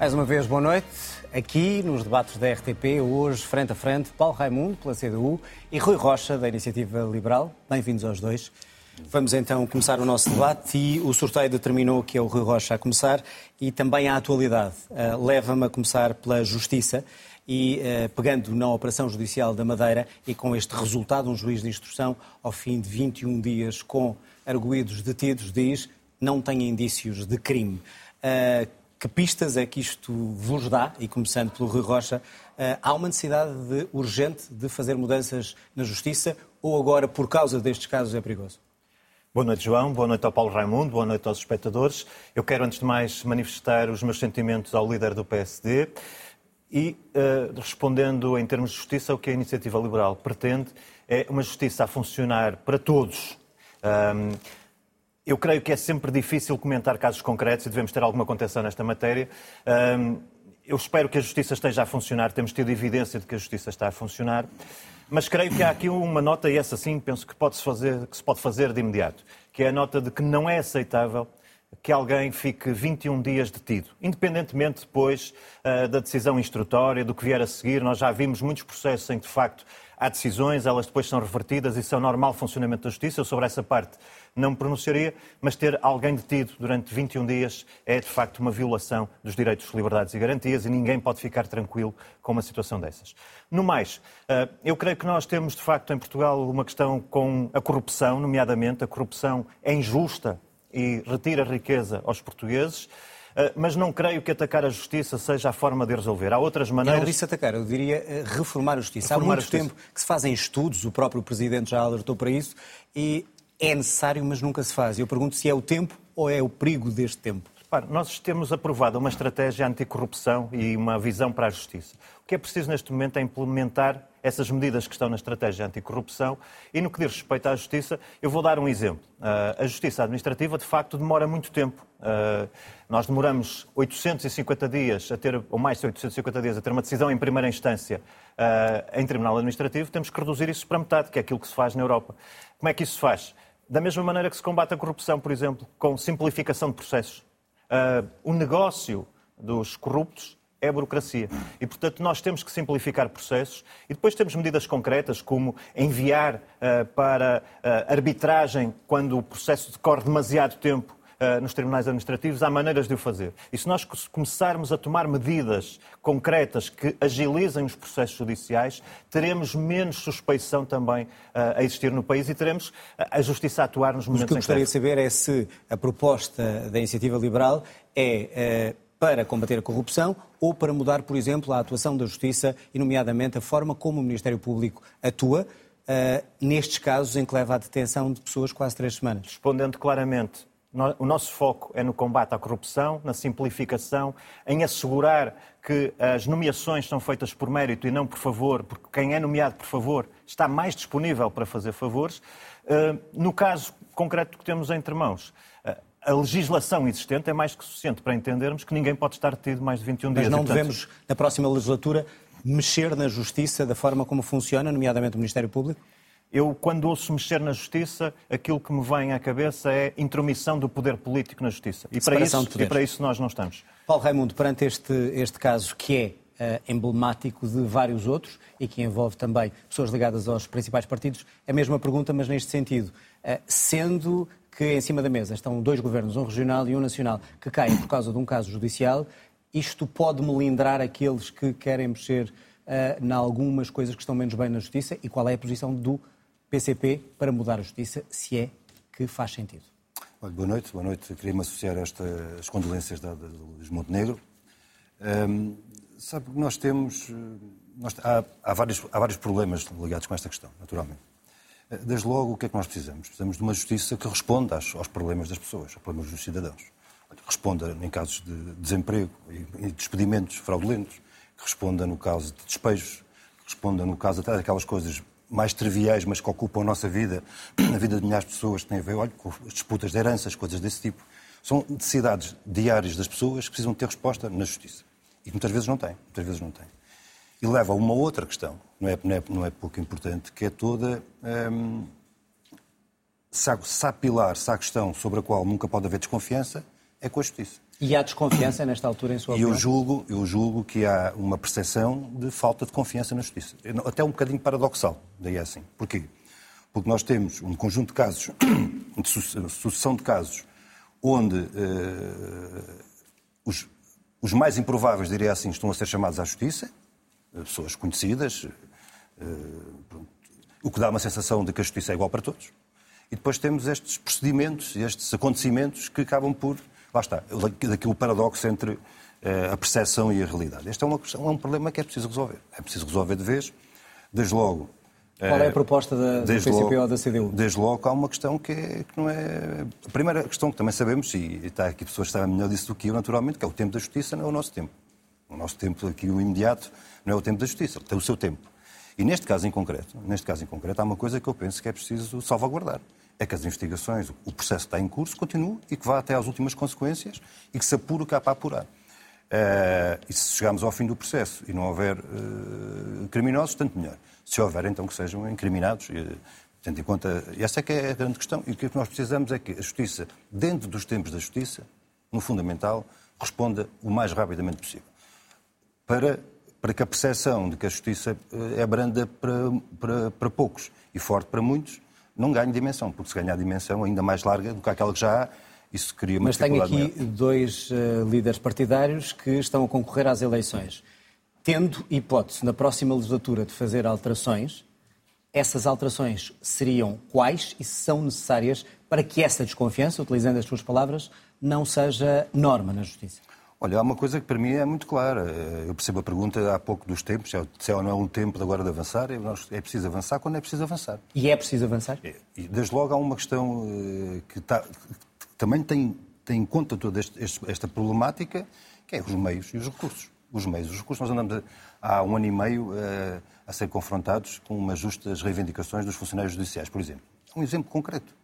Mais uma vez, boa noite. Aqui nos debates da RTP, hoje, frente a frente, Paulo Raimundo, pela CDU, e Rui Rocha, da Iniciativa Liberal. Bem-vindos aos dois. Vamos então começar o nosso debate e o sorteio determinou que é o Rui Rocha a começar e também a atualidade. Uh, Leva-me a começar pela Justiça e uh, pegando na Operação Judicial da Madeira e com este resultado, um juiz de instrução, ao fim de 21 dias com arguídos detidos, diz não tem indícios de crime. Uh, que pistas é que isto vos dá? E começando pelo Rui Rocha, há uma necessidade de, urgente de fazer mudanças na Justiça ou agora, por causa destes casos, é perigoso? Boa noite, João. Boa noite ao Paulo Raimundo. Boa noite aos espectadores. Eu quero, antes de mais, manifestar os meus sentimentos ao líder do PSD e, uh, respondendo em termos de justiça, o que a Iniciativa Liberal pretende é uma justiça a funcionar para todos. Um, eu creio que é sempre difícil comentar casos concretos e devemos ter alguma contenção nesta matéria. Eu espero que a justiça esteja a funcionar, temos tido evidência de que a justiça está a funcionar. Mas creio que há aqui uma nota, e essa sim penso que, pode -se fazer, que se pode fazer de imediato, que é a nota de que não é aceitável que alguém fique 21 dias detido, independentemente depois uh, da decisão instrutória, do que vier a seguir. Nós já vimos muitos processos em que, de facto, há decisões, elas depois são revertidas, isso é o normal funcionamento da justiça. Eu sobre essa parte não me pronunciaria, mas ter alguém detido durante 21 dias é, de facto, uma violação dos direitos, liberdades e garantias e ninguém pode ficar tranquilo com uma situação dessas. No mais, eh, eu creio que nós temos, de facto, em Portugal uma questão com a corrupção, nomeadamente. A corrupção é injusta e retira riqueza aos portugueses. Eh, mas não creio que atacar a justiça seja a forma de resolver. Há outras maneiras. Eu não disse atacar, eu diria eh, reformar a justiça. Reformar Há muito tempo que se fazem estudos, o próprio Presidente já alertou para isso, e é necessário, mas nunca se faz. Eu pergunto se é o tempo ou é o perigo deste tempo. Repare, nós temos aprovado uma estratégia anticorrupção e uma visão para a justiça. O que é preciso neste momento é implementar essas medidas que estão na estratégia anticorrupção e no que diz respeito à justiça, eu vou dar um exemplo. Uh, a justiça administrativa, de facto, demora muito tempo. Uh, nós demoramos 850 dias a ter, ou mais de 850 dias, a ter uma decisão em primeira instância uh, em tribunal administrativo. Temos que reduzir isso para metade, que é aquilo que se faz na Europa. Como é que isso se faz? Da mesma maneira que se combate a corrupção, por exemplo, com simplificação de processos. Uh, o negócio dos corruptos é a burocracia. E, portanto, nós temos que simplificar processos e depois temos medidas concretas, como enviar uh, para uh, arbitragem quando o processo decorre demasiado tempo Uh, nos tribunais administrativos, há maneiras de o fazer. E se nós começarmos a tomar medidas concretas que agilizem os processos judiciais, teremos menos suspeição também uh, a existir no país e teremos a justiça a atuar nos momentos Mas o que eu gostaria de saber é se a proposta da Iniciativa Liberal é. Para combater a corrupção ou para mudar, por exemplo, a atuação da Justiça e, nomeadamente, a forma como o Ministério Público atua uh, nestes casos em que leva à detenção de pessoas quase três semanas? Respondendo claramente, o nosso foco é no combate à corrupção, na simplificação, em assegurar que as nomeações são feitas por mérito e não por favor, porque quem é nomeado por favor está mais disponível para fazer favores. Eh, no caso concreto que temos entre mãos, eh, a legislação existente é mais que suficiente para entendermos que ninguém pode estar detido mais de 21 dias. Mas não devemos, na próxima legislatura, mexer na justiça da forma como funciona, nomeadamente o Ministério Público? Eu, quando ouço mexer na justiça, aquilo que me vem à cabeça é intromissão do poder político na justiça. E para, isso, e para isso nós não estamos. Paulo Raimundo, perante este, este caso que é uh, emblemático de vários outros e que envolve também pessoas ligadas aos principais partidos, é a mesma pergunta, mas neste sentido. Uh, sendo que em cima da mesa estão dois governos, um regional e um nacional, que caem por causa de um caso judicial, isto pode melindrar aqueles que querem mexer uh, em algumas coisas que estão menos bem na justiça e qual é a posição do PCP para mudar a justiça, se é que faz sentido. Olha, boa noite, boa noite. Queria-me associar a estas condolências da, da, Montenegro. Um, sabe que nós temos. Nós, há, há, vários, há vários problemas ligados com esta questão, naturalmente. Desde logo, o que é que nós precisamos? Precisamos de uma justiça que responda aos, aos problemas das pessoas, aos problemas dos cidadãos. Responda em casos de desemprego e despedimentos fraudulentos, que responda no caso de despejos, que responda no caso até daquelas coisas mais triviais, mas que ocupam a nossa vida, a vida de milhares de pessoas, que têm a ver olha, com disputas de heranças, coisas desse tipo. São necessidades diárias das pessoas que precisam ter resposta na justiça. E muitas vezes não têm. Muitas vezes não têm. E leva a uma outra questão, não é, não é, não é pouco importante, que é toda. Hum, se, há, se há pilar, se há questão sobre a qual nunca pode haver desconfiança, é com a justiça. E há desconfiança nesta altura, em sua opinião? Eu julgo, eu julgo que há uma percepção de falta de confiança na justiça. Até um bocadinho paradoxal, daí é assim. Porquê? Porque nós temos um conjunto de casos, de sucessão de casos, onde uh, os, os, mais improváveis, diria assim, estão a ser chamados à justiça, eh, pessoas conhecidas, uh, o que dá uma sensação de que a justiça é igual para todos. E depois temos estes procedimentos, estes acontecimentos que acabam por. Lá está, daquele paradoxo entre a percepção e a realidade. Este é, uma, é um problema que é preciso resolver. É preciso resolver de vez. Desde logo, qual é a proposta da, do PCP ou da CDU? Desde logo há uma questão que, é, que, não é... A primeira questão que também sabemos, e está aqui pessoas que sabem melhor disso do que eu, naturalmente, que é o tempo da justiça, não é o nosso tempo. O nosso tempo aqui, o imediato, não é o tempo da justiça, tem o seu tempo. E neste caso em concreto, neste caso em concreto, há uma coisa que eu penso que é preciso salvaguardar. É que as investigações, o processo está em curso, continua e que vá até às últimas consequências e que se apure o que há para apurar. Uh, e se chegarmos ao fim do processo e não houver uh, criminosos, tanto melhor se houver, então que sejam incriminados. Tendo em conta, essa é que é a grande questão. E o que nós precisamos é que a justiça, dentro dos tempos da justiça, no fundamental, responda o mais rapidamente possível. Para, para que a percepção de que a justiça eh, é branda para, para, para poucos e forte para muitos, não ganhe dimensão, porque se ganhar dimensão ainda mais larga do que aquela que já há, isso cria uma Mas tenho aqui maior. dois uh, líderes partidários que estão a concorrer às eleições tendo hipótese na próxima legislatura de fazer alterações, essas alterações seriam quais e se são necessárias para que essa desconfiança, utilizando as suas palavras, não seja norma na Justiça? Olha, há uma coisa que para mim é muito clara. Eu percebo a pergunta há pouco dos tempos, se é ou não é um tempo agora de avançar. É preciso avançar quando é preciso avançar. E é preciso avançar? É, e desde logo há uma questão eh, que, está, que também tem, tem em conta toda este, esta problemática, que é os meios e os recursos os meios. Os recursos, nós andamos há um ano e meio uh, a ser confrontados com umas justas reivindicações dos funcionários judiciais, por exemplo. Um exemplo concreto.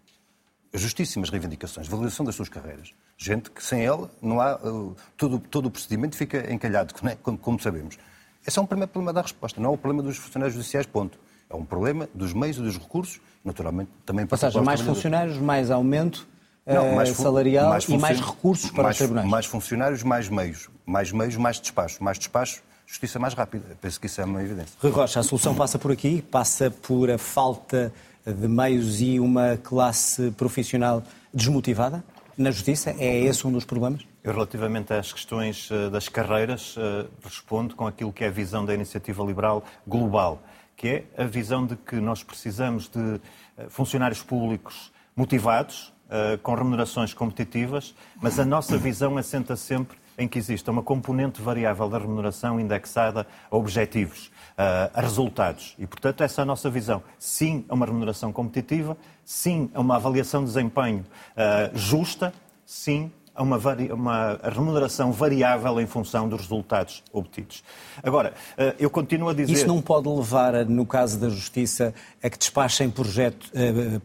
Justíssimas reivindicações, validação das suas carreiras. Gente que sem ela não há. Uh, todo, todo o procedimento fica encalhado, é? como, como sabemos. Esse é um primeiro problema da resposta, não é o problema dos funcionários judiciais, ponto. É um problema dos meios e dos recursos, naturalmente também para Ou seja, mais funcionários, mais aumento não, mais salarial mais e mais recursos para mais, os tribunais. Mais funcionários, mais meios. Mais meios, mais despacho. Mais despacho, justiça mais rápida. Penso que isso é uma evidência. Rui Rocha, a solução passa por aqui? Passa por a falta de meios e uma classe profissional desmotivada na justiça? É esse um dos problemas? Eu, relativamente às questões eh, das carreiras, eh, respondo com aquilo que é a visão da iniciativa liberal global, que é a visão de que nós precisamos de eh, funcionários públicos motivados, com remunerações competitivas, mas a nossa visão assenta sempre em que exista uma componente variável da remuneração indexada a objetivos, uh, a resultados. E, portanto, essa é a nossa visão. Sim a uma remuneração competitiva, sim a uma avaliação de desempenho uh, justa, sim a uma, uma, remuneração variável em função dos resultados obtidos. Agora, eu continuo a dizer. Isso não pode levar, no caso da Justiça, a que despachem projeto,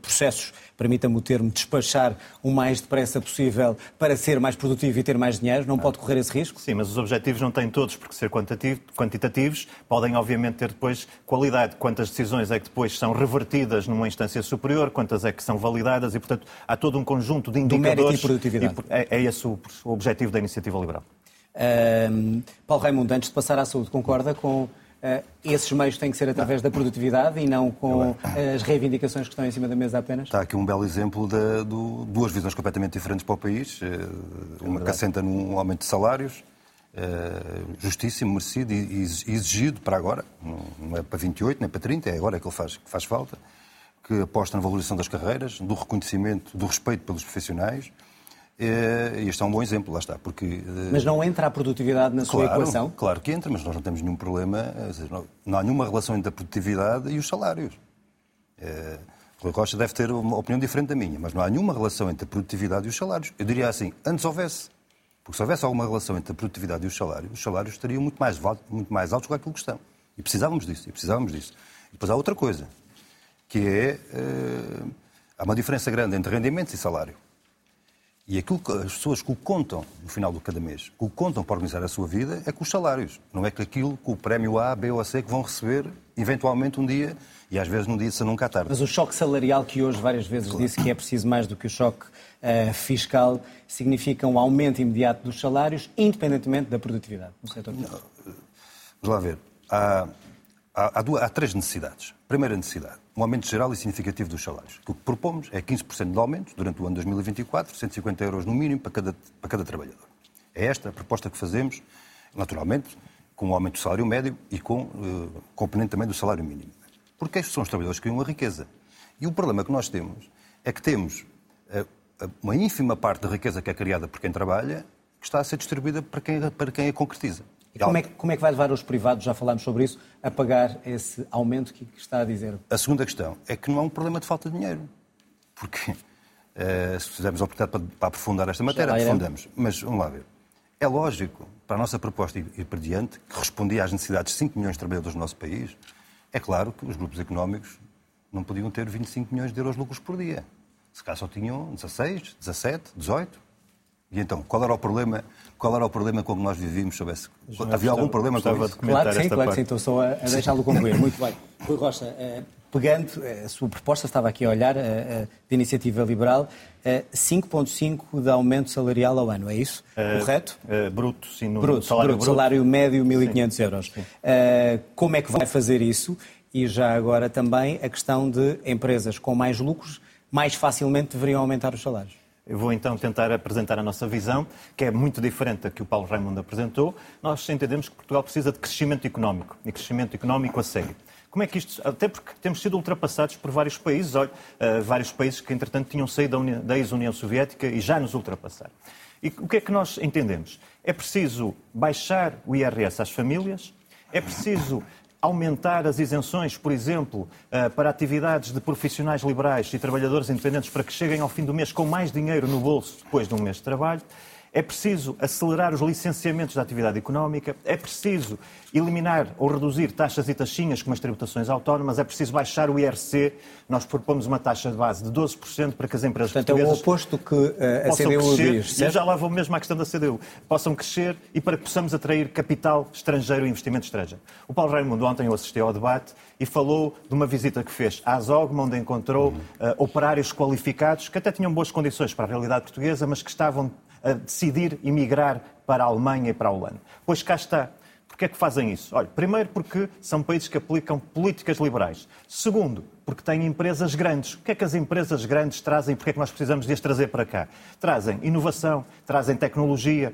processos permita-me o termo, despachar o mais depressa possível para ser mais produtivo e ter mais dinheiro? Não, pode correr esse risco? Sim, mas os objetivos não têm todos por ser quantitativos, podem obviamente ter depois qualidade. Quantas decisões é que depois são revertidas numa instância superior, quantas é que são validadas e, portanto, há todo um conjunto de indicadores. Do mérito e produtividade. E é, é esse o, o objetivo da iniciativa liberal. Um, Paulo Raimundo, antes de passar à saúde, concorda com esses meios têm que ser através da produtividade e não com as reivindicações que estão em cima da mesa apenas? Está aqui um belo exemplo de, de duas visões completamente diferentes para o país. Uh, uma é que assenta num aumento de salários, justíssimo, merecido e exigido para agora. Não é para 28, nem para 30, é agora que ele faz, que faz falta. Que aposta na valorização das carreiras, do reconhecimento, do respeito pelos profissionais e este é um bom exemplo, lá está. Porque, eh, mas não entra a produtividade na claro, sua equação? Claro que entra, mas nós não temos nenhum problema, não há nenhuma relação entre a produtividade e os salários. É, Rui Rocha deve ter uma opinião diferente da minha, mas não há nenhuma relação entre a produtividade e os salários. Eu diria assim, antes houvesse. Porque se houvesse alguma relação entre a produtividade e os salários, os salários estariam muito mais, muito mais altos do que aquilo que estão. E precisávamos disso, e precisávamos disso. E depois há outra coisa, que é... Uh, há uma diferença grande entre rendimentos e salário. E aquilo que as pessoas que o contam no final do cada mês, que o contam para organizar a sua vida, é com os salários. Não é que aquilo que o prémio A, B ou C que vão receber eventualmente um dia, e às vezes num dia, se nunca à tarde. Mas o choque salarial que hoje várias vezes claro. disse que é preciso mais do que o choque uh, fiscal, significa um aumento imediato dos salários, independentemente da produtividade no setor Não, Vamos lá ver. Há, há, há, duas, há três necessidades. Primeira necessidade, um aumento geral e significativo dos salários. O que propomos é 15% de aumento durante o ano 2024, 150 euros no mínimo para cada, para cada trabalhador. É esta a proposta que fazemos, naturalmente, com o aumento do salário médio e com uh, componente também do salário mínimo. Porque estes são os trabalhadores que criam a riqueza. E o problema que nós temos é que temos uh, uma ínfima parte da riqueza que é criada por quem trabalha que está a ser distribuída para quem, para quem a concretiza. E como é, como é, que vai levar os privados, já falámos sobre isso, a pagar esse aumento que, que está a dizer? A segunda questão é que não é um problema de falta de dinheiro. Porque, uh, se fizermos a oportunidade para, para aprofundar esta matéria, aprofundamos. Mas, vamos lá ver. É lógico, para a nossa proposta ir para diante, que respondia às necessidades de 5 milhões de trabalhadores do nosso país, é claro que os grupos económicos não podiam ter 25 milhões de euros de lucros por dia. Se calhar só tinham 16, 17, 18. E então, qual era o problema, qual era o problema com que nós vivíamos sobre esse... Havia algum problema com isso? Claro que sim, claro que sim. Estou só a, a deixá-lo concluir. Muito bem. Rui Rocha, eh, pegando, eh, a sua proposta, estava aqui a olhar, eh, de iniciativa liberal, 5,5% de aumento salarial ao ano, é isso? Uh, Correto? Uh, bruto, sim. No bruto, salário, bruto, bruto. salário médio 1.500 euros. Uh, como é que vai fazer isso? E já agora também a questão de empresas com mais lucros mais facilmente deveriam aumentar os salários. Eu vou então tentar apresentar a nossa visão, que é muito diferente da que o Paulo Raimundo apresentou. Nós entendemos que Portugal precisa de crescimento económico, e crescimento económico a sério. Como é que isto. Até porque temos sido ultrapassados por vários países, olha, uh, vários países que, entretanto, tinham saído da, da ex-União Soviética e já nos ultrapassaram. E o que é que nós entendemos? É preciso baixar o IRS às famílias, é preciso aumentar as isenções, por exemplo, eh, para atividades de profissionais liberais e trabalhadores independentes para que cheguem ao fim do mês com mais dinheiro no bolso depois de um mês de trabalho. É preciso acelerar os licenciamentos da atividade económica, é preciso eliminar ou reduzir taxas e taxinhas como as tributações autónomas, é preciso baixar o IRC. Nós propomos uma taxa de base de 12% para que as empresas Portanto, portuguesas... é o oposto que uh, a CDU crescer, diz, certo? Já lá vou mesmo à questão da CDU. Possam crescer e para que possamos atrair capital estrangeiro e investimento estrangeiro. O Paulo Raimundo ontem eu assisti ao debate e falou de uma visita que fez à Zogma, onde encontrou uh, operários qualificados que até tinham boas condições para a realidade portuguesa, mas que estavam a decidir emigrar para a Alemanha e para a Holanda. Pois cá está. Porquê é que fazem isso? Olha, primeiro porque são países que aplicam políticas liberais. Segundo, porque têm empresas grandes. O que é que as empresas grandes trazem? Porquê é que nós precisamos de as trazer para cá? Trazem inovação, trazem tecnologia,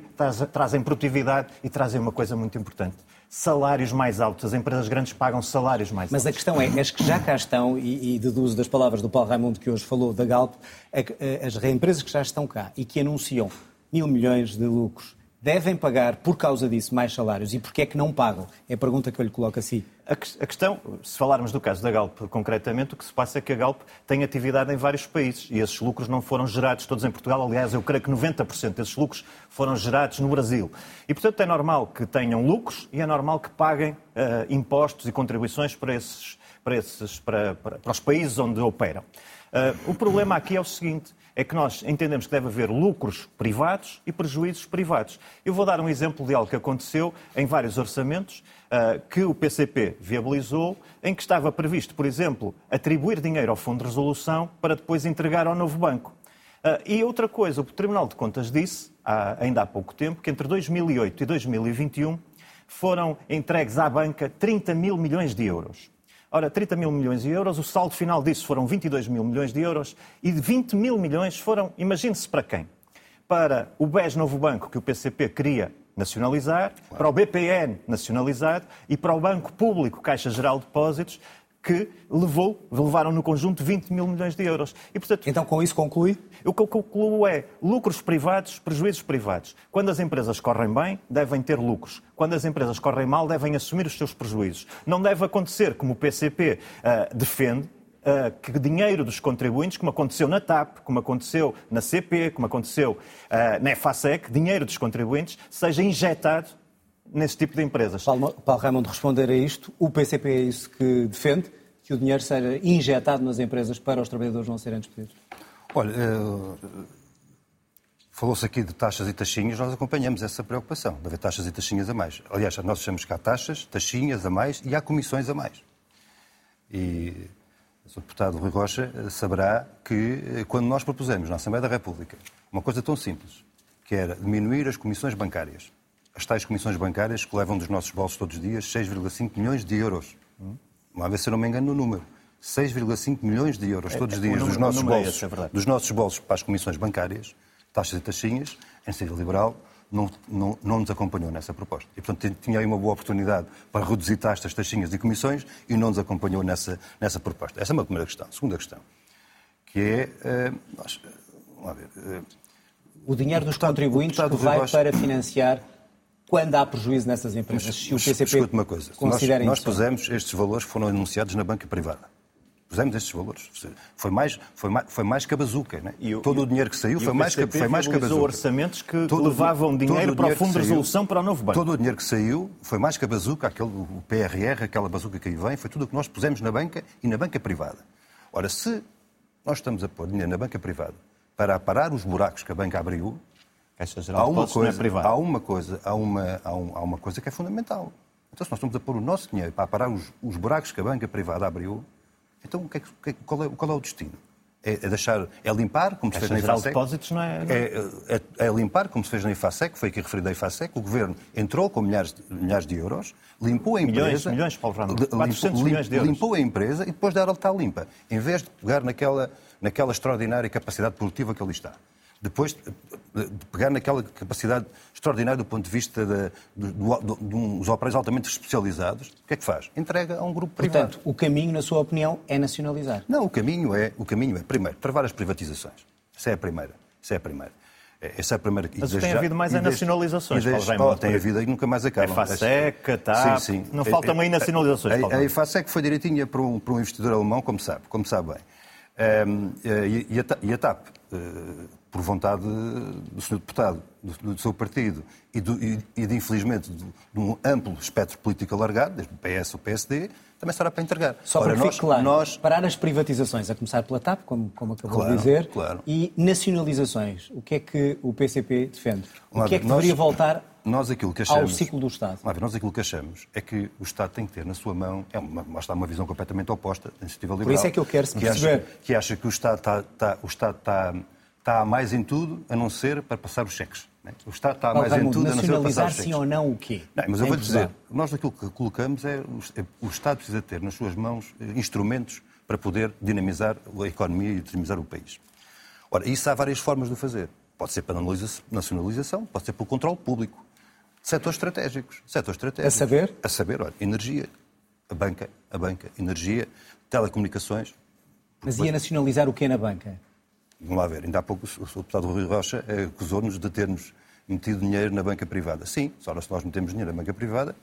trazem produtividade e trazem uma coisa muito importante. Salários mais altos. As empresas grandes pagam salários mais Mas altos. Mas a questão é, as que já cá estão, e, e deduzo das palavras do Paulo Raimundo que hoje falou da Galp, é as empresas que já estão cá e que anunciam mil milhões de lucros, devem pagar por causa disso mais salários e porquê é que não pagam? É a pergunta que eu lhe coloco assim. A, questão, se falarmos do caso da Galp concretamente, o que se passa é que a Galp tem atividade em vários países e esses lucros não foram gerados todos em Portugal. Aliás, eu creio que 90% desses lucros foram gerados no Brasil. E, portanto, é normal que tenham lucros e é normal que paguem uh, impostos e contribuições para, esses, para, esses, para, para, para os países onde operam. Uh, o problema aqui é o seguinte: é que nós entendemos que deve haver lucros privados e prejuízos privados. Eu vou dar um exemplo de algo que aconteceu em vários orçamentos uh, que o PCP viabilizou, em que estava previsto, por exemplo, atribuir dinheiro ao Fundo de Resolução para depois entregar ao novo banco. Uh, e outra coisa, o Tribunal de Contas disse, há, ainda há pouco tempo, que entre 2008 e 2021 foram entregues à banca 30 mil milhões de euros. Ora, 30 mil milhões de euros, o saldo final disso foram 22 mil milhões de euros e de 20 mil milhões foram, imagine-se para quem? Para o BES Novo Banco, que o PCP queria nacionalizar, para o BPN nacionalizado e para o Banco Público Caixa Geral de Depósitos, que levou, levaram no conjunto 20 mil milhões de euros. E, portanto, então, com isso conclui? O que eu concluo é lucros privados, prejuízos privados. Quando as empresas correm bem, devem ter lucros. Quando as empresas correm mal, devem assumir os seus prejuízos. Não deve acontecer, como o PCP uh, ah, defende, Uh, que dinheiro dos contribuintes, como aconteceu na TAP, como aconteceu na CP, como aconteceu uh, na EFASEC, dinheiro dos contribuintes seja injetado nesse tipo de empresas. Paulo, Paulo Raimundo, responder a isto, o PCP é isso que defende? Que o dinheiro seja injetado nas empresas para os trabalhadores não serem despedidos? Olha, eh, Falou-se aqui de taxas e taxinhas, nós acompanhamos essa preocupação, de haver taxas e taxinhas a mais. Aliás, nós achamos que há taxas, taxinhas a mais e há comissões a mais. E o. Deputado Rui Rocha saberá que eh, quando nós propusemos na Assembleia da República uma coisa tão simples, que era diminuir as comissões bancárias, as tais comissões bancárias que levam dos nossos bolsos todos os dias 6,5 milhões de euros. Não há ver se eu não me engano no número. 6,5 milhões de euros todos os dias número- dos nossos é bolsos, é dos nossos bolsos para as comissões bancárias, taxas e taxinhas, a iniciativa liberal não, não, não nos acompanhou nessa proposta. E, portanto, tinha aí uma boa oportunidade para reduzir taxas, taxinhas e comissões e não nos acompanhou nessa, nessa proposta. Essa é uma primeira questão. Segunda questão, que é... eh, nós, eh, vamos lá ver, eh, O dinheiro dos contribuintes o deputado que vai para financiar quando há prejuízo nessas empresas. Se o Mas PCP escute uma coisa. Nós, considera nós isso. pusemos estes valores que foram anunciados na banca privada. Pusemos estes valores. Foi mais, foi mais, foi mais que a bazuca. Né? E o- todo e o dinheiro que saiu foi mais, que, foi mais que a bazuca. orçamentos que Todo o- levavam dinheiro para o Fundo que de saiu- Resolução para o novo banco. Todo o dinheiro que saiu foi mais que a bazuca, aquele, o PRR, aquela bazuca que aí vem, foi tudo o que nós pusemos na banca e na banca privada. Ora, se nós estamos a pôr dinheiro na banca privada para aparar os buracos que a banca abriu, Caixa há Geral de uma, Depósitos não é coisa, privada. há uma coisa, há uma, há, um- há uma coisa que é fundamental. Então, se nós estamos a pôr o nosso dinheiro para parar os, os buracos que a banca privada abriu, então o que é que- é qual, é, qual é o destino? É, é deixar, é limpar, como se fez na de IFASEC? Depósitos não é... É, é- é limpar, como se fez na IFASEC, foi aqui referido a IFASEC, o Governo entrou com milhares de, milhares de euros, limpou a Milhões, empresa... milhões, Paulo Ramos. li- 400 milhões de euros. Limpou a empresa e depois dela está limpa, em vez de pegar naquela, naquela extraordinária capacidade produtiva que ali está. Depois de de pegar naquela capacidade extraordinária do ponto de vista de, de, do- de uns operadores altamente especializados, o que é que faz? Entrega a um grupo privado. Portanto, o caminho, na sua opinião, é nacionalizar. Não, o caminho é, o caminho é primeiro, travar as privatizações. Essa é a primeira. Essa é a primeira. É- Essa é a primeira. Mas desde tem já- havido mais e é desde- nacionalizações, desde- Paulo Raimundo, oh, tem havido e nunca mais acabam. A IFASEC, a TAP, Sim, sim. não faltam aí nacionalizações, A, Paulo a, a. IFASEC foi direitinha para um, para um investidor alemão, como sabe, como sabe bem. Ehm, eh, e, e a, e a TAP, eh, por vontade do Sr. Deputado, do, do seu partido e, do- e- e de, infelizmente, de, de um amplo espectro político alargado, desde o PS ao PSD, também será para entregar. Só Ora, para nós, claro, nós parar as privatizações, a começar pela TAP, como, como acabou Claro, de dizer, claro. e nacionalizações. O que é que o PCP defende? O que é que nós- deveria voltar nós aquilo que ao achamos, ciclo do Estado? Ver, nós aquilo que achamos é que o Estado tem que ter na sua mão, é uma, lá está uma visão completamente oposta da iniciativa liberal. isso é que eu quero que perceber. acha, que acha que o Estado está, está- o Estado está, está a mais em tudo, a não ser para passar os cheques. né? O Estado está mais em tudo, a não ser para passar nacionalizar os cheques. sim ou não o quê? Não, mas eu vou dizer, nós aquilo que colocamos é o- Estado precisa ter nas suas mãos eh, instrumentos para poder dinamizar a economia e dinamizar o país. Ora, isso há várias formas de fazer. Pode ser pela nacionaliza- nacionalização, pode ser pelo controle público. Setores estratégicos. Setores estratégicos. A saber? A saber, olha, energia, a banca, a banca, energia, telecomunicações. Mas ia nacionalizar o quê na banca? Vamos lá ver, ainda há pouco o Sr. deputado Rui Rocha eh, acusou-nos de termos metido dinheiro na banca privada. Sim, só se nós metemos dinheiro na banca privada,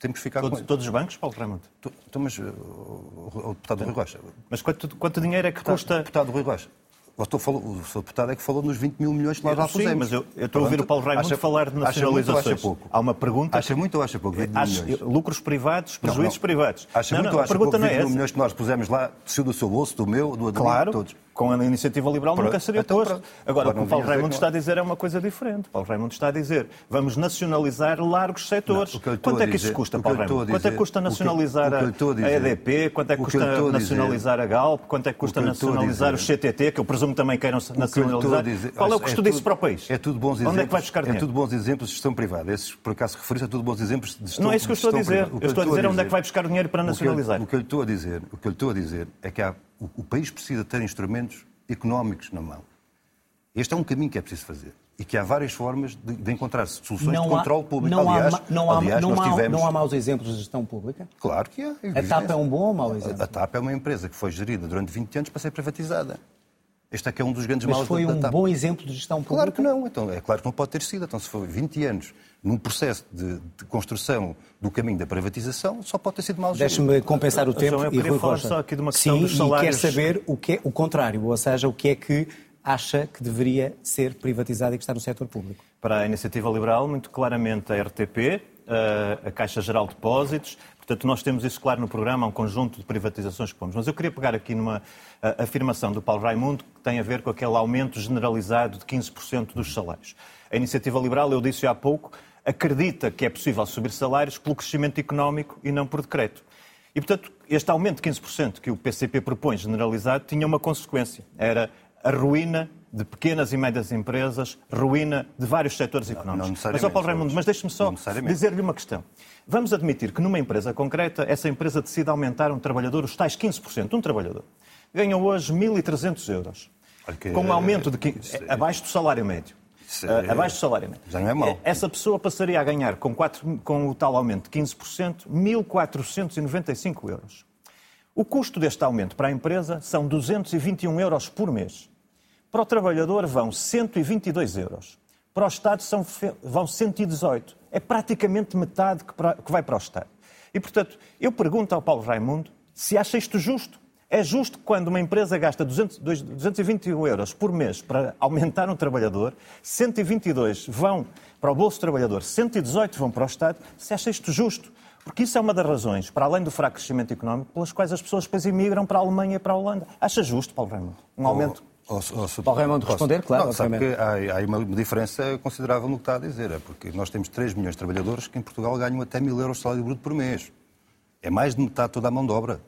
temos que ficar com Todos, ele. todos os bancos, Paulo Raimundo? Então, mas uh, o, deputado Rui Rocha. Mas quanto, quanto dinheiro é que custa... deputado Rui Rocha. O falou- o seu deputado é que falou nos 20 mil milhões que nós Sim, pusemos. mas eu, eu estou a ouvir o Paulo Raimundo Acha- falar de acha muito ou nacionalizações. acha pouco? Há uma pergunta... Acha muito ou acha pouco? 20 mil Acho- milhões. lucros privados, prejuízos Não, não. privados. Acha não, muito ou acha pouco? não 20 é mil milhões que nós pusemos lá, saiu do seu bolso, do meu, do Adelino, Claro, todos. Com a iniciativa liberal Pronto. nunca seria Então, posto. Agora, o que o Paulo Raimundo está a dizer é uma coisa diferente. Paulo Raimundo está a dizer vamos nacionalizar largos setores. Não, Quanto a é que isso dizer- custa, o que Paulo a Raimundo? Quanto é que custa nacionalizar que a a dizer- EDP? Quanto é que que custa a dizer- nacionalizar a Galp? Quanto é que custa a nacionalizar o CTT, que eu presumo também queiram que a nacionalizar? Qual é o custo tudo- disso para o país? É tudo bons Onde exemplos. é que vai buscar É dinheiro? tudo bons exemplos de gestão privada. Esses, por acaso, referi-se a tudo bons exemplos de gestão Não é isso que eu estou a dizer. Eu estou a dizer onde é que vai buscar dinheiro para nacionalizar. O que eu estou a dizer, o que eu estou a dizer é que há- o, o país precisa ter instrumentos económicos na mão. Este é um caminho que é preciso fazer. E que há várias formas de, de encontrar soluções de controle público. não, aliás, há, não, há, aliás, não, nós há, tivemos... não há maus exemplos de gestão pública? Claro que há. A TAP é um bom ou mau exemplo? A, a TAP é uma empresa que foi gerida durante 20 anos para ser privatizada. Este é que é um dos grandes Mas maus foi da, um da TAP. bom exemplo de gestão pública? Claro que não. Então, é claro que não pode ter sido. Então, se foi 20 anos num processo de, de construção do caminho da privatização, só pode ter sido mal gerido. Deixe-me compensar o tempo João, eu e queria Rui falar Rocha. só aqui de uma questão Sim, dos e salários. quer saber o, que é, o contrário, ou seja, o que é que acha que deveria ser privatizado e que está no setor público. Para a iniciativa liberal, muito claramente a RTP, a Caixa Geral de Depósitos. Portanto, nós temos isso claro no programa, há um conjunto de privatizações que pomos. Mas eu queria pegar aqui numa afirmação do Paulo Raimundo que tem a ver com aquele aumento generalizado de 15% dos salários. A iniciativa liberal, eu disse há pouco, acredita que é possível subir salários pelo crescimento económico e não por decreto. E, portanto, este aumento de 15% que o PCP propõe generalizado tinha uma consequência. Era a ruína de pequenas e médias empresas, ruína de vários setores económicos. Não, mas, ó Paulo Raimundo, mas deixe-me só dizer-lhe uma questão. Vamos admitir que numa empresa concreta, essa empresa decide aumentar um trabalhador os tais 15%. Um trabalhador ganha hoje 1.300 euros. Com um aumento de 15, abaixo do salário médio. É... Abaixo do salário médio. Já não é mau. Essa pessoa passaria a ganhar, com, 4, com o tal aumento de 15%, 1.495 euros. O custo deste aumento para a empresa são 221 euros por mês. Para o trabalhador vão 122 euros. Para o Estado são, vão 118. É praticamente metade que, para, que vai para o Estado. E, portanto, eu pergunto ao Paulo Raimundo se acha isto justo. É justo que quando uma empresa gasta 200, 221 euros por mês para aumentar um trabalhador, 122 vão para o bolso do trabalhador, 118 vão para o Estado, se acha isto justo? Porque isso é uma das razões, para além do fraco crescimento económico, pelas quais as pessoas depois imigram para a Alemanha e para a Holanda. Acha justo, Paulo Raimundo, um aumento? Oh, oh, oh, Paulo Raimundo, responder, claro. Não, sabe que há, há, uma diferença considerável no que está a dizer. É porque nós temos 3 milhões de trabalhadores que em Portugal ganham até mil euros de salário bruto por mês. É mais de metade toda a mão de obra.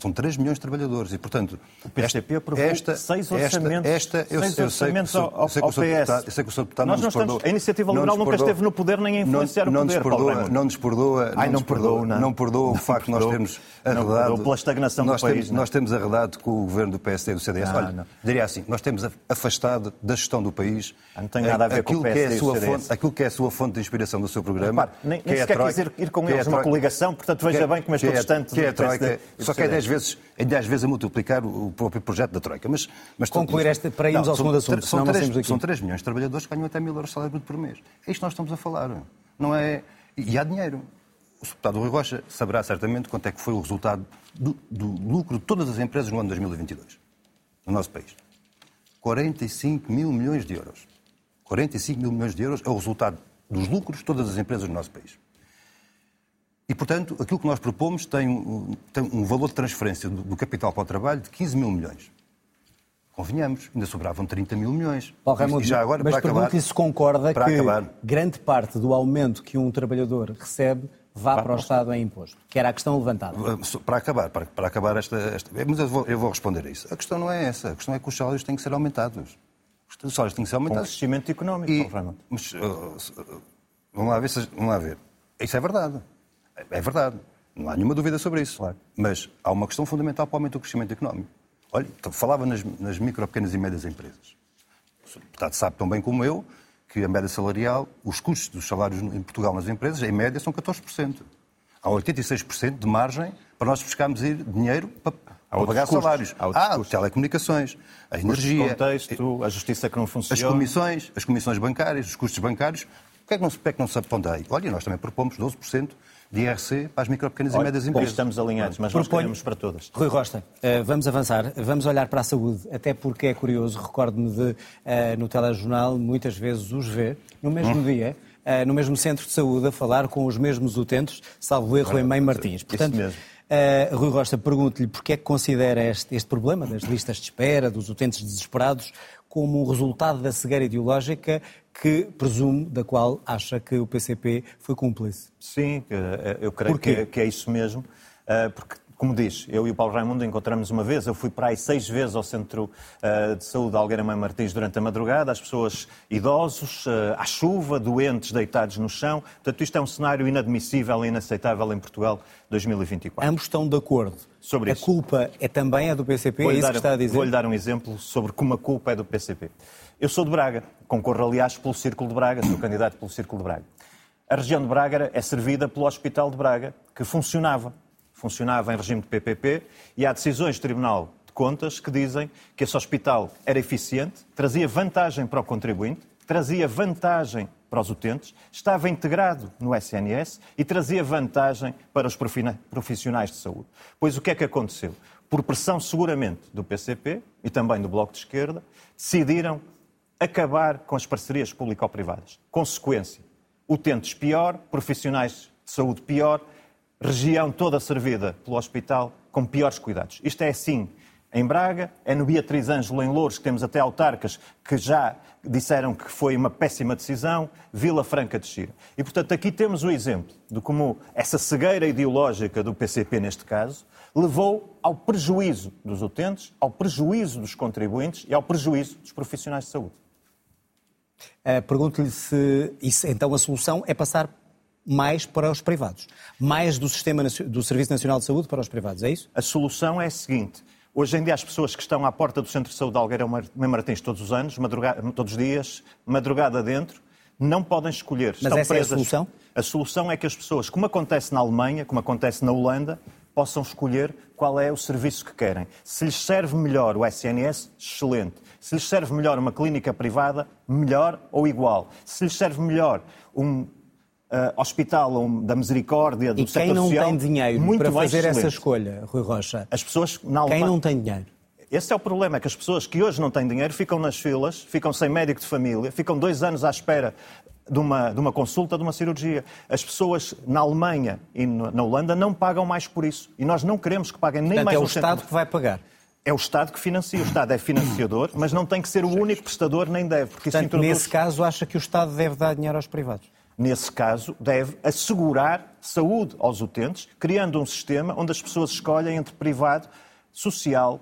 São 3 milhões de trabalhadores e, portanto... O PCP aprovou esta, seis orçamentos, esta, esta, eu, seis eu orçamentos sei, ao, ao, sei que o Sr. Deputado, eu sei que o Sr. Deputado Nós não nos perdoa. A iniciativa liberal nunca esteve no poder nem a influenciar não, o poder, não nos perdoa, Não nos perdoa, Ai, não, perdoa, não, não perdoa o facto de nós termos arredado... pela estagnação nós do país. Temos, nós temos arredado com o governo do PSD e do CDS. Não, Olha, não. diria assim, nós temos afastado da gestão do país... Não tem nada a ver com o PSD e o CDS. Aquilo que é a sua fonte de inspiração do seu programa... Repare, nem, nem sequer quis ir, com eles numa coligação, portanto veja bem como estou distante que é a Troika, só que é 10 vezes, é 10 vezes a multiplicar o próprio projeto da Troika. Mas, mas Concluir esta para irmos ao segundo assunto. São, três, são 3 milhões de trabalhadores que ganham até mil euros de salário bruto por mês. É isto que nós estamos a falar. Não é... E há dinheiro. O deputado Rui Rocha saberá certamente quanto é que foi o resultado do, do lucro de todas as empresas no ano 2022, no nosso país. 45 mil milhões de euros. 45 mil milhões de euros é o resultado dos lucros de todas as empresas no nosso país. E, portanto, aquilo que nós propomos tem um, tem um valor de transferência do, do, capital para o trabalho de 15 mil milhões. Convenhamos, ainda sobravam 30 mil milhões. Paulo Raimundo, e já agora, mas pergunto-lhe se concorda que acabar. grande parte do aumento que um trabalhador recebe vá para o Estado em imposto, que era a questão levantada. Para acabar, para, para acabar esta, esta... Mas eu vou, eu vou, responder a isso. A questão não é essa. A questão é que os salários têm que ser aumentados. Os salários têm que ser aumentados. Com crescimento económico, e, mas, uh, uh, vamos, lá ver se, vamos lá ver. Isso é verdade. É verdade. Não há nenhuma dúvida sobre isso. Claro. Mas há uma questão fundamental para o aumento do crescimento económico. Olha, falava nas, nas micro, pequenas e médias empresas. O deputado sabe tão bem como eu que a média salarial, os custos dos salários em Portugal nas empresas, em média, são 14%. Há 86% de margem para nós buscarmos ir dinheiro para, para pagar custos. salários. Há ah, as telecomunicações, a energia, contexto, a justiça que não funciona. As comissões, as comissões bancárias, os custos bancários. O que é que não se, é que não se aponta aí? Olha, nós também propomos 12% de IRC para as micro, pequenas Olha, e médias empresas. Estamos alinhados, mas nós queremos para todas. Rui Rosta, uh, vamos avançar, vamos olhar para a saúde, até porque é curioso, recordo-me de, uh, no telejornal, muitas vezes os ver, no mesmo hum. dia, uh, no mesmo centro de saúde, a falar com os mesmos utentes, salvo erro, em Mãe Martins. Portanto, mesmo. Uh, Rui Rosta, pergunto-lhe porque é que considera este, este, problema das listas de espera, dos utentes desesperados, como um resultado da cegueira ideológica que presumo, da qual acha que o PCP foi cúmplice. Sim, eu creio que é, que é, isso mesmo, eh, porque como diz, eu e o Paulo Raimundo encontramos uma vez, eu fui para aí seis vezes ao Centro uh, de Saúde de Algueira Mãe Martins durante a madrugada, as pessoas idosos, uh, à chuva, doentes, deitados no chão. Portanto, isto é um cenário inadmissível e inaceitável em Portugal 2024. Ambos estão de acordo. Sobre a isso. culpa é também a do PCP, é isso que está a dizer? Vou-lhe dar um exemplo sobre como a culpa é do PCP. Eu sou de Braga, concorro aliás pelo Círculo de Braga, sou candidato pelo Círculo de Braga. A região de Braga é servida pelo Hospital de Braga, que funcionava. Funcionava em regime de PPP e há decisões do Tribunal de Contas que dizem que esse hospital era eficiente, trazia vantagem para o contribuinte, trazia vantagem para os utentes, estava integrado no SNS e trazia vantagem para os profissionais de saúde. Pois o que é que aconteceu? Por pressão, seguramente, do PCP e também do Bloco de Esquerda, decidiram acabar com as parcerias público-privadas. Consequência, Utentes pior, profissionais de saúde pior, região toda servida pelo hospital com piores cuidados. Isto é assim em Braga, é no Beatriz Ângelo em Louros, que temos até autarcas que já disseram que foi uma péssima decisão, Vila Franca de Xira. E, portanto, aqui temos o exemplo de como essa cegueira ideológica do PCP, neste caso, levou ao prejuízo dos utentes, ao prejuízo dos contribuintes e ao prejuízo dos profissionais de saúde. Uh, Pergunto-lhe se isso, então a solução é passar mais para os privados, mais do sistema do Serviço Nacional de Saúde para os privados, é isso? A solução é a seguinte: Hoje em dia, as pessoas que estão à porta do Centro de Saúde de Algueirão Martins todos os anos, todos os dias, madrugada dentro, não podem escolher. Mas estão essa presas. é a solução? A solução é que as pessoas, como acontece na Alemanha, como acontece na Holanda, possam escolher qual é o serviço que querem. Se lhes serve melhor o SNS, excelente. Se lhes serve melhor uma clínica privada, melhor ou igual. Se lhes serve melhor um uh, hospital da misericórdia, do e quem não social, tem dinheiro para fazer excelente. essa escolha, Rui Rocha? As pessoas na Quem não tem dinheiro? Esse é o problema, é que as pessoas que hoje não têm dinheiro ficam nas filas, ficam sem médico de família, ficam dois anos à espera de uma, de uma consulta, de uma cirurgia. As pessoas na Alemanha e na Holanda não pagam mais por isso. E nós não queremos que paguem nem Portanto, mais é o Estado que vai pagar. É o Estado que financia. O Estado é financiador, mas não tem que ser o único prestador, nem deve. Porque Portanto, introduz... nesse caso, acha que o Estado deve dar dinheiro aos privados? Nesse caso, deve assegurar saúde aos utentes, criando um sistema onde as pessoas escolhem entre privado, social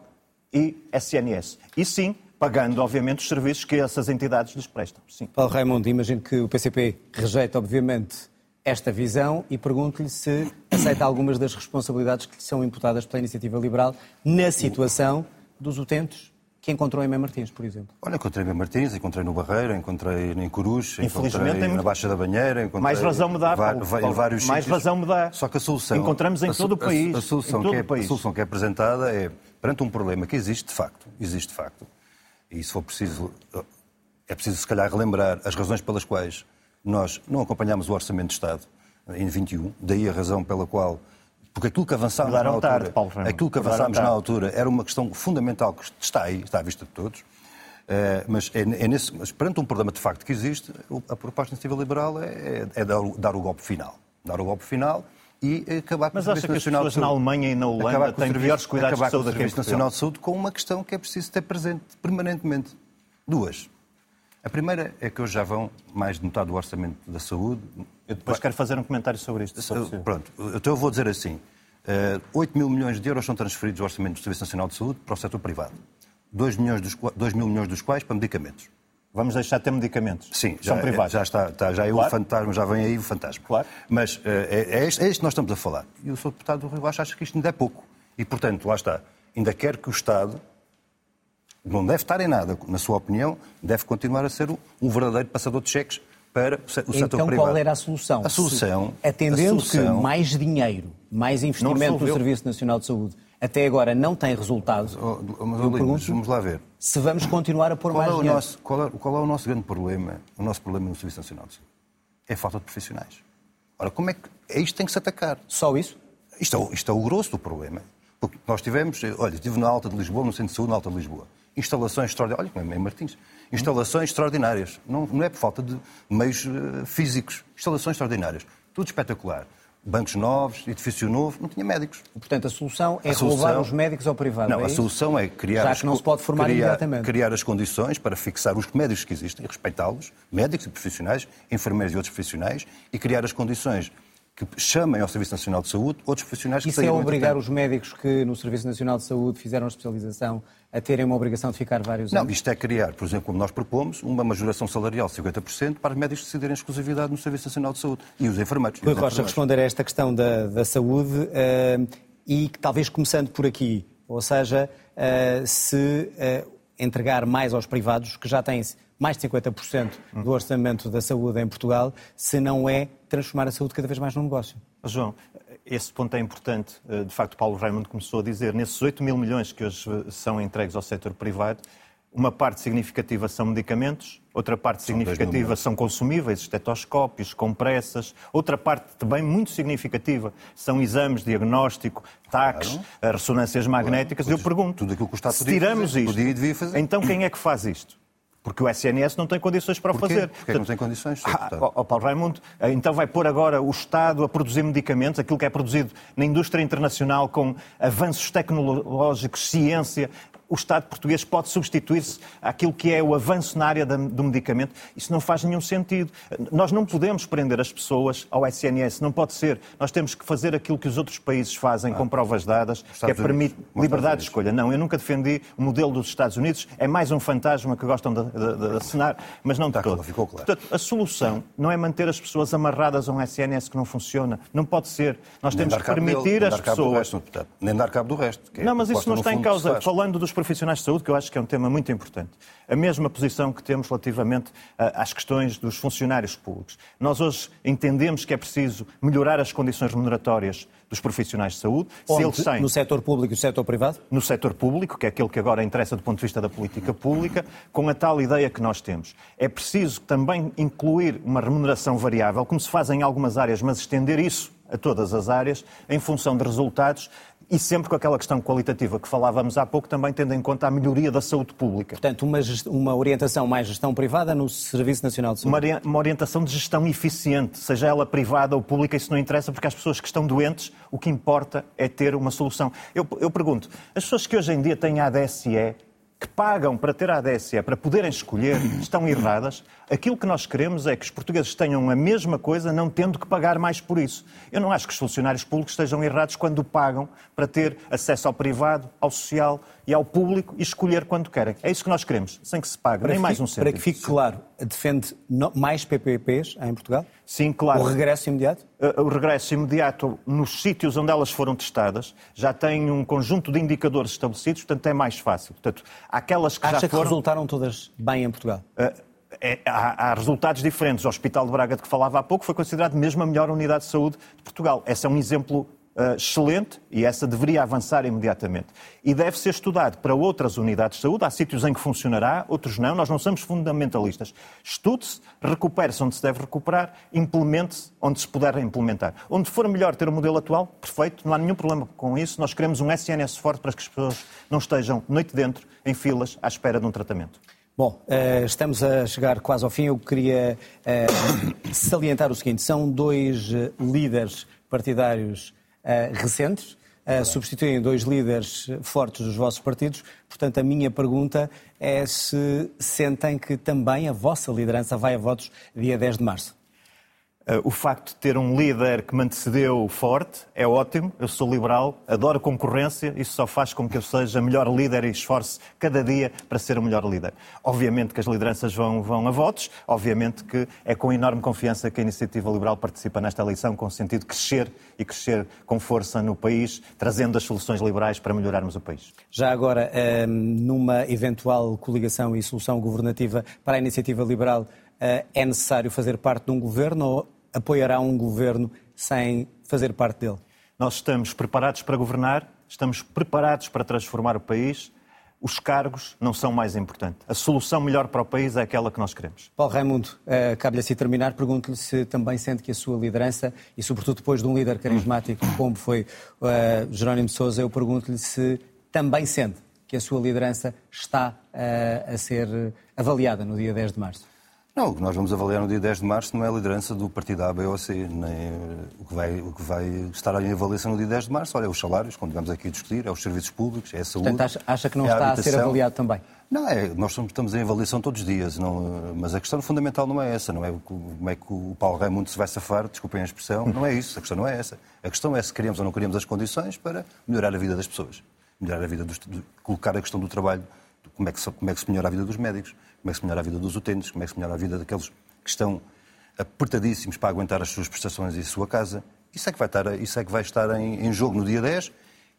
e SNS. E sim, pagando, obviamente, os serviços que essas entidades lhes prestam. Sim. Paulo Raimundo, imagino que o PCP rejeita, obviamente, esta visão e pergunto-lhe se aceita algumas das responsabilidades que lhe são imputadas pela iniciativa liberal na situação dos utentes que encontrou em Mem Martins, por exemplo? Olha, encontrei em Mem Martins, encontrei no Barreiro, encontrei em Coruz, encontrei na Baixa da Banheira, encontrei mais razão me dá, Paulo, Paulo. em vários mais sítios. razão me dá. Só que a solução encontramos em a, todo o país, a, solução que é, a solução que é apresentada é perante um problema que existe de facto, existe de facto. E se for preciso é preciso se calhar relembrar as razões pelas quais nós não acompanhámos o orçamento de Estado em 21, daí a razão pela qual porque aquilo que avançámos na altura, tarde, Paulo aquilo que avançámos na altura era uma questão fundamental que está aí, está à vista de todos. Uh, mas, é, é nesse, mas perante um problema de facto que existe, a proposta iniciativa liberal é, é dar, dar, o golpe final. Dar o golpe final e acabar com mas o Serviço Nacional de Saúde. Mas acha que as pessoas na Alemanha e na Holanda têm piores cuidados de saúde com o Serviço Nacional de Saúde com uma questão que é preciso ter presente permanentemente. Duas. A primeira é que hoje já vão mais de metade do orçamento da saúde. Eu depois quero fazer um comentário sobre isto. Pronto, então eu vou dizer assim. 8 eh, mil milhões de euros são transferidos do orçamento do Serviço Nacional de Saúde para o setor privado. 2, milhões dos, 2 mil milhões dos quais para medicamentos. Vamos deixar de ter medicamentos. Sim, são já, é, privados. Já está, está já é claro. o fantasma, já vem aí o fantasma. Claro. Mas é, é, este, é este que nós estamos a falar. E o Sr. Deputado do Rio acha que isto ainda é pouco. E, portanto, lá está. Ainda quer que o Estado não deve estar em nada, na sua opinião, deve continuar a ser um verdadeiro passador de cheques para o setor então, privado. Então qual era a solução? A solução... Se, atendendo a solução, que mais dinheiro, mais investimento no Serviço Nacional de Saúde até agora não tem resultado, oh, mas, eu pergunto, vamos lá ver. Se vamos continuar a pôr qual mais é dinheiro. Nosso, qual, é, qual é o nosso grande problema? O nosso problema no Serviço Nacional de Saúde é a falta de profissionais. Ora, como é que é isto que tem que se atacar? Só isso? Isto é, isto é o grosso do problema. Porque nós tivemos, olha, estive na Alta de Lisboa, no Centro de Saúde, na Alta de Lisboa. Instalações extraordinárias, olha, como é Martins, instalações extraordinárias. Não, não é por falta de meios uh, físicos. Instalações extraordinárias. Tudo espetacular bancos novos, edifício novo, não tinha médicos. Portanto, a solução é a solução... roubar os médicos ao privado. Não, é a solução é criar, Já não se pode formar criar, criar as condições para fixar os médicos que existem, respeitá-los, médicos e profissionais, enfermeiros e outros profissionais, e criar as condições que chamem ao Serviço Nacional de Saúde outros profissionais que Isso é obrigar os médicos que no Serviço Nacional de Saúde fizeram a especialização a terem uma obrigação de ficar vários anos? Não, isto é criar, por exemplo, como nós propomos, uma majoração salarial de 50% para os médicos decidirem exclusividade no Serviço Nacional de Saúde e os enfermeiros. Rui Rocha, responder a esta questão da, da saúde uh, e talvez começando por aqui, ou seja, uh, se uh, entregar mais aos privados, que já têm mais de 50% do orçamento da saúde em Portugal, se não é transformar a saúde cada vez mais num negócio. João, esse ponto é importante. Eh, de facto, Paulo Raimundo começou a dizer, nesses 8 mil milhões que hoje eh, são entregues ao setor privado, uma parte significativa são medicamentos, outra parte significativa são consumíveis, estetoscópios, compressas, outra parte também muito significativa são exames, diagnóstico, taques, claro. ressonâncias magnéticas. Claro. Eu pergunto, tudo aquilo que o Estado se tiramos fazer, isto, então quem é que faz isto? Porque o SNS não tem condições para o Porquê? fazer. Porquê não tem condições. Ah, ó, Paulo Raimundo, eh, então vai pôr agora o Estado a produzir medicamentos, aquilo que é produzido na indústria internacional com avanços tecnológicos, ciência. O Estado português pode substituir-se àquilo que é o avanço na área do medicamento. Isso não faz nenhum sentido. Nós não podemos prender as pessoas ao SNS, não pode ser. Nós temos que fazer aquilo que os outros países fazem com provas dadas, que é permite liberdade de escolha. Não, eu nunca defendi o modelo dos Estados Unidos, é mais um fantasma que gostam de, de, de assinar, mas não de Está todo. claro, ficou claro. Portanto, a solução não é manter as pessoas amarradas a um SNS que não funciona. Não pode ser. Nós temos que dele, permitir nem as pessoas. resto. Nem dar cabo do resto. é Não, mas isso não está em causa. Falando dos profissionais de saúde, que eu acho que é um tema muito importante. A mesma posição que temos relativamente às questões dos funcionários públicos. Nós hoje entendemos que é preciso melhorar as condições remuneratórias dos profissionais de saúde. Se Onde? eles têm No setor público e no setor privado? no setor público, que é aquele que agora interessa do ponto de vista da política pública, com a tal ideia que nós temos. É preciso também incluir uma remuneração variável, como se faz em algumas áreas, mas estender isso a todas as áreas, em função de resultados e sempre com aquela questão qualitativa que falávamos há pouco, também tendo em conta a melhoria da saúde pública. Portanto, uma, uma orientação mais gestão privada no Serviço Nacional de Saúde. Uma, uma orientação de gestão eficiente, seja ela privada ou pública, isso não interessa, porque as pessoas que estão doentes, o que importa é ter uma solução. Eu, eu pergunto, as pessoas que hoje em dia têm ADSE, que pagam para ter a ADSE, para poderem escolher, estão erradas. Aquilo que nós queremos é que os portugueses tenham a mesma coisa, não tendo que pagar mais por isso. Eu não acho que os funcionários públicos estejam errados quando pagam para ter acesso ao privado, ao social e ao público e escolher quando querem. É isso que nós queremos, sem que se pague, nem que mais um cêntimo. Para que fique claro, defende mais PPPs em Portugal? Sim, claro. O regresso imediato? Uh, o regresso imediato nos sítios onde elas foram testadas já tem um conjunto de indicadores estabelecidos, portanto é mais fácil. Portanto, aquelas que Acha já que foram... resultaram todas bem em Portugal? Uh, é- há, há resultados diferentes. O Hospital de Braga, de que falava há pouco, foi considerado mesmo a melhor unidade de saúde de Portugal. Esse é um exemplo uh, excelente e essa deveria avançar imediatamente. E deve ser estudado para outras unidades de saúde. Há sítios em que funcionará, outros não. Nós não somos fundamentalistas. Estude-se, recupere-se onde se deve recuperar, implemente-se onde se puder implementar. Onde for melhor ter o modelo atual, perfeito, não há nenhum problema com isso. Nós queremos um SNS forte para que as pessoas não estejam noite dentro, em filas, à espera de um tratamento. Bom, eh, estamos a chegar quase ao fim. Eu queria eh, salientar o seguinte: são dois eh, líderes partidários eh, recentes, eh, substituem dois líderes fortes dos vossos partidos. Portanto, a minha pergunta é se sentem que também a vossa liderança vai a votos dia 10 de março. Uh, O facto de ter um líder que me antecedeu forte é ótimo. Eu sou liberal, adoro concorrência. Isso só faz com que eu seja melhor líder e esforce cada dia para ser o melhor líder. Obviamente que as lideranças vão, vão a votos. Obviamente que é com enorme confiança que a Iniciativa Liberal participa nesta eleição, com o sentido de crescer e crescer com força no país, trazendo as soluções liberais para melhorarmos o país. Já agora, eh, numa eventual coligação e solução governativa para a iniciativa liberal, eh, é necessário fazer parte de um governo ou apoiará um governo sem fazer parte dele? Nós estamos preparados para governar, estamos preparados para transformar o país. Os cargos não são mais importantes. A solução melhor para o país é aquela que nós queremos. Paulo Raimundo, eh, cabe-lhe assim terminar, pergunto-lhe se também sente que a sua liderança, e sobretudo depois de um líder carismático como foi eh, Jerónimo de Sousa, eu pergunto-lhe se também sente que a sua liderança está eh, a ser avaliada no dia 10 de março. Não, o que nós vamos avaliar no dia 10 de março não é a liderança do partido A, B ou C. Nem, eh, o, que vai, o que vai estar em avaliação no dia 10 de março, olha, é os salários, como tivemos aqui a discutir, é os serviços públicos, é a saúde. Portanto, acha, acha que não é a está a ser habitação. avaliado também? Não, é, nós estamos em avaliação todos os dias, não, mas a questão fundamental não é essa, não é como é que o Paulo Raimundo se vai safar, desculpem a expressão, não é isso, a questão não é essa. A questão é se queremos ou não queremos as condições para melhorar a vida das pessoas, melhorar a vida dos, colocar a questão do trabalho, como é, que como é que se melhora a vida dos médicos, como é que se melhora a vida dos utentes, como é que se melhora a vida daqueles que estão apertadíssimos para aguentar as suas prestações e a sua casa. Isso é que vai estar, isso é que vai estar em, em jogo no dia 10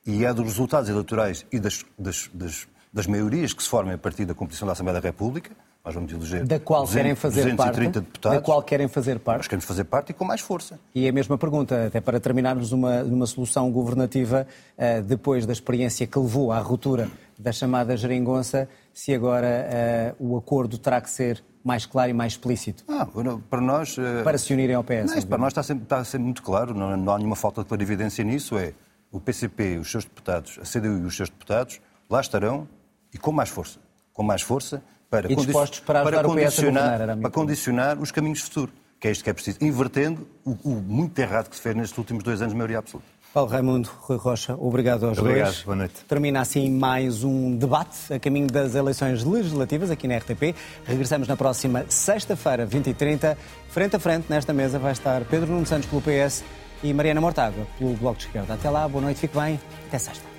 e é dos resultados eleitorais e das, das, das, das maiorias que se formem a partir da composição da Assembleia da República. Nós vamos eleger Da qual 200, querem fazer 230 parte? deputados. Da qual querem fazer parte? Nós queremos fazer parte e com mais força. E a mesma pergunta, até para terminarmos numa, numa solução governativa, eh, depois da experiência que levou à ruptura da chamada geringonça, se agora eh, o acordo terá que ser mais claro e mais explícito Ah, para nós. eh, para se unirem ao PS. Não, isso para nós está sempre, está sempre muito claro, não, não há nenhuma falta de clarividência nisso. É o PCP, os seus deputados, a CDU e os seus deputados, lá estarão e com mais força. Com mais força para, e dispostos para para a governar, para condicionar os caminhos futuros, que é isto que é preciso, invertendo o, o muito errado que se fez nestes últimos dois anos de maioria absoluta. Paulo Raimundo, Rui Rocha, obrigado aos Obrigado, dois. boa noite. Termina assim mais um debate a caminho das eleições legislativas aqui na RTP. Regressamos na próxima sexta-feira, 20 e 30 Frente a frente, nesta mesa, vai estar Pedro Nuno Santos pelo PS e Mariana Mortágua pelo Bloco de Esquerda. Até lá, boa noite, fique bem, até sexta.